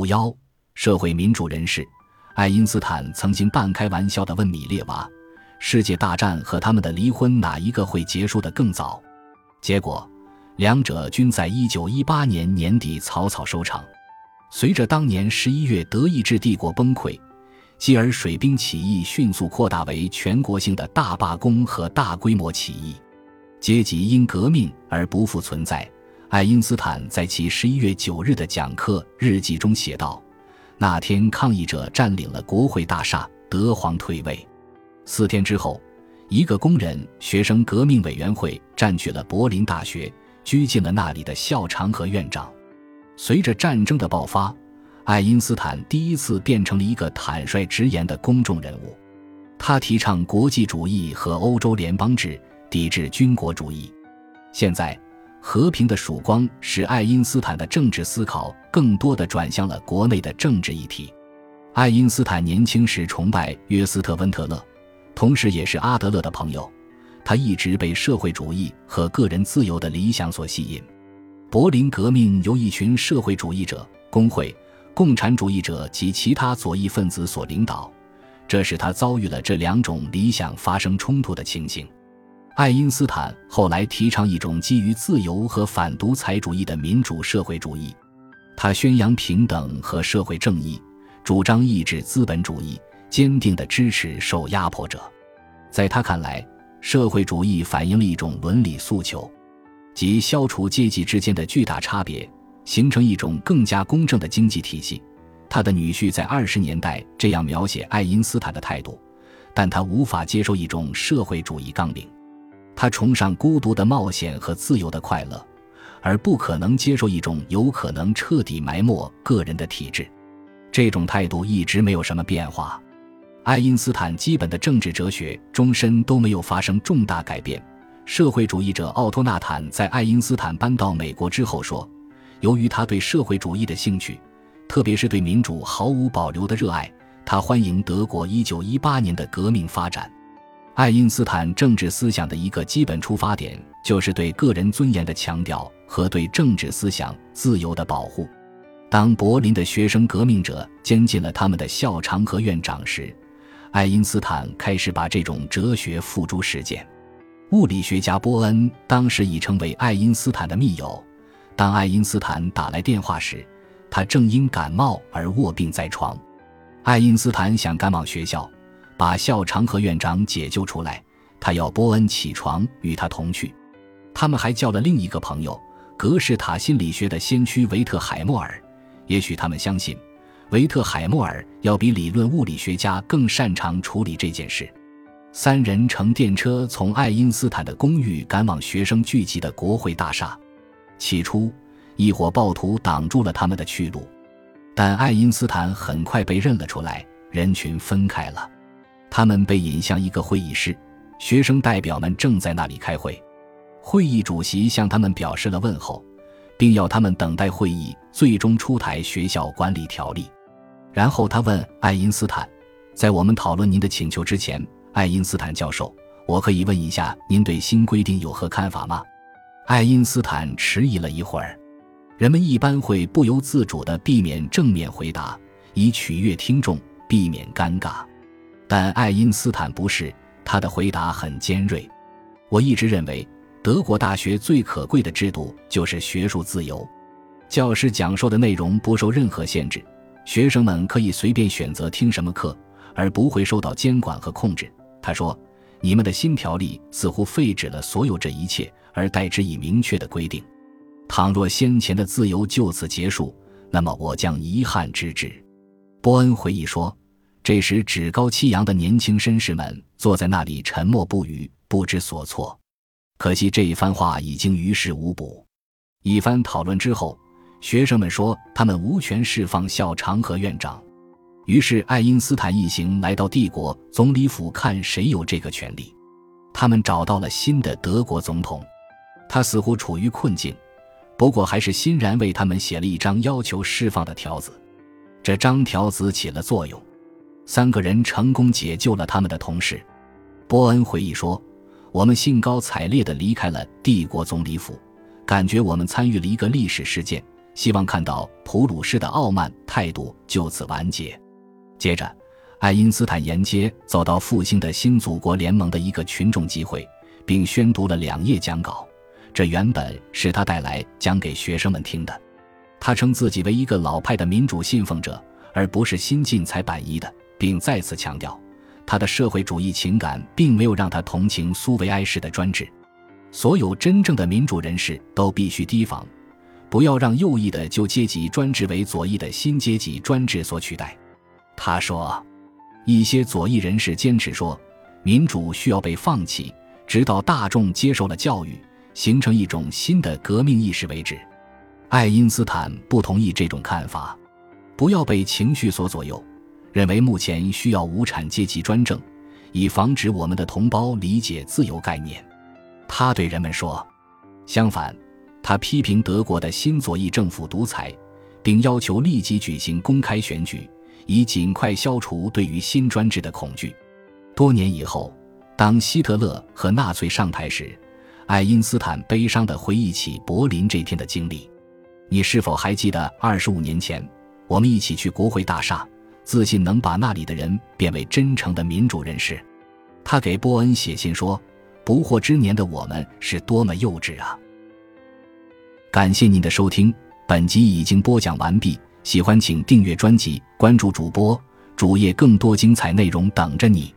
五幺，社会民主人士爱因斯坦曾经半开玩笑地问米列娃：“世界大战和他们的离婚哪一个会结束得更早？”结果，两者均在一九一八年年底草草收场。随着当年十一月德意志帝国崩溃，继而水兵起义迅速扩大为全国性的大罢工和大规模起义，阶级因革命而不复存在。爱因斯坦在其十一月九日的讲课日记中写道：“那天抗议者占领了国会大厦，德皇退位。四天之后，一个工人学生革命委员会占据了柏林大学，拘禁了那里的校长和院长。随着战争的爆发，爱因斯坦第一次变成了一个坦率直言的公众人物。他提倡国际主义和欧洲联邦制，抵制军国主义。现在。”和平的曙光使爱因斯坦的政治思考更多的转向了国内的政治议题。爱因斯坦年轻时崇拜约斯特温特勒，同时也是阿德勒的朋友。他一直被社会主义和个人自由的理想所吸引。柏林革命由一群社会主义者、工会、共产主义者及其他左翼分子所领导，这使他遭遇了这两种理想发生冲突的情形。爱因斯坦后来提倡一种基于自由和反独裁主义的民主社会主义，他宣扬平等和社会正义，主张抑制资本主义，坚定地支持受压迫者。在他看来，社会主义反映了一种伦理诉求，即消除阶级之间的巨大差别，形成一种更加公正的经济体系。他的女婿在二十年代这样描写爱因斯坦的态度，但他无法接受一种社会主义纲领。他崇尚孤独的冒险和自由的快乐，而不可能接受一种有可能彻底埋没个人的体制。这种态度一直没有什么变化。爱因斯坦基本的政治哲学终身都没有发生重大改变。社会主义者奥托·纳坦在爱因斯坦搬到美国之后说：“由于他对社会主义的兴趣，特别是对民主毫无保留的热爱，他欢迎德国1918年的革命发展。”爱因斯坦政治思想的一个基本出发点，就是对个人尊严的强调和对政治思想自由的保护。当柏林的学生革命者监禁了他们的校长和院长时，爱因斯坦开始把这种哲学付诸实践。物理学家波恩当时已成为爱因斯坦的密友。当爱因斯坦打来电话时，他正因感冒而卧病在床。爱因斯坦想赶往学校。把校长和院长解救出来，他要波恩起床与他同去。他们还叫了另一个朋友，格式塔心理学的先驱维特海默尔。也许他们相信，维特海默尔要比理论物理学家更擅长处理这件事。三人乘电车从爱因斯坦的公寓赶往学生聚集的国会大厦。起初，一伙暴徒挡住了他们的去路，但爱因斯坦很快被认了出来，人群分开了。他们被引向一个会议室，学生代表们正在那里开会。会议主席向他们表示了问候，并要他们等待会议最终出台学校管理条例。然后他问爱因斯坦：“在我们讨论您的请求之前，爱因斯坦教授，我可以问一下您对新规定有何看法吗？”爱因斯坦迟疑了一会儿。人们一般会不由自主地避免正面回答，以取悦听众，避免尴尬。但爱因斯坦不是，他的回答很尖锐。我一直认为，德国大学最可贵的制度就是学术自由，教师讲授的内容不受任何限制，学生们可以随便选择听什么课，而不会受到监管和控制。他说：“你们的新条例似乎废止了所有这一切，而代之以明确的规定。倘若先前的自由就此结束，那么我将遗憾之至。”波恩回忆说。这时，趾高气扬的年轻绅士们坐在那里沉默不语，不知所措。可惜这一番话已经于事无补。一番讨论之后，学生们说他们无权释放校长和院长。于是，爱因斯坦一行来到帝国总理府看谁有这个权利。他们找到了新的德国总统，他似乎处于困境，不过还是欣然为他们写了一张要求释放的条子。这张条子起了作用。三个人成功解救了他们的同事。波恩回忆说：“我们兴高采烈地离开了帝国总理府，感觉我们参与了一个历史事件，希望看到普鲁士的傲慢态度就此完结。接着，爱因斯坦沿街走到复兴的新祖国联盟的一个群众集会，并宣读了两页讲稿。这原本是他带来讲给学生们听的。他称自己为一个老派的民主信奉者，而不是新近才板移的，并再次强调，他的社会主义情感并没有让他同情苏维埃式的专制。所有真正的民主人士都必须提防，不要让右翼的旧阶级专制为左翼的新阶级专制所取代。他说，一些左翼人士坚持说，民主需要被放弃，直到大众接受了教育，形成一种新的革命意识为止。爱因斯坦不同意这种看法，不要被情绪所左右，认为目前需要无产阶级专政，以防止我们的同胞理解自由概念。他对人们说：“相反，他批评德国的新左翼政府独裁，并要求立即举行公开选举，以尽快消除对于新专制的恐惧。”多年以后，当希特勒和纳粹上台时，爱因斯坦悲伤地回忆起柏林这天的经历。你是否还记得二十五年前，我们一起去国会大厦，自信能把那里的人变为真诚的民主人士？他给波恩写信说。不惑之年的我们是多么幼稚啊！感谢您的收听，本集已经播讲完毕。喜欢请订阅专辑，关注主播主页，更多精彩内容等着你。